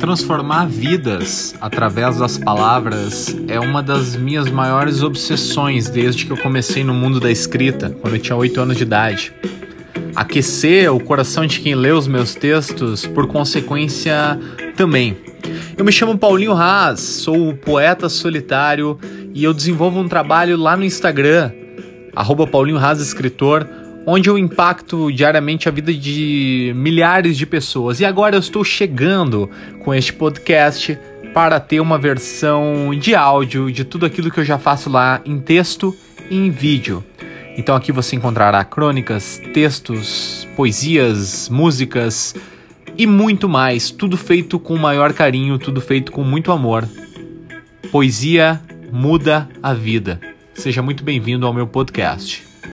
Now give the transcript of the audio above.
Transformar vidas através das palavras é uma das minhas maiores obsessões desde que eu comecei no mundo da escrita, quando eu tinha 8 anos de idade. Aquecer o coração de quem lê os meus textos, por consequência, também. Eu me chamo Paulinho Haas, sou poeta solitário e eu desenvolvo um trabalho lá no Instagram, arroba Paulinho Haas Escritor, onde eu impacto diariamente a vida de milhares de pessoas. E agora eu estou chegando com este podcast para ter uma versão de áudio de tudo aquilo que eu já faço lá em texto e em vídeo. Então aqui você encontrará crônicas, textos, poesias, músicas e muito mais, tudo feito com o maior carinho, tudo feito com muito amor. Poesia muda a vida. Seja muito bem-vindo ao meu podcast.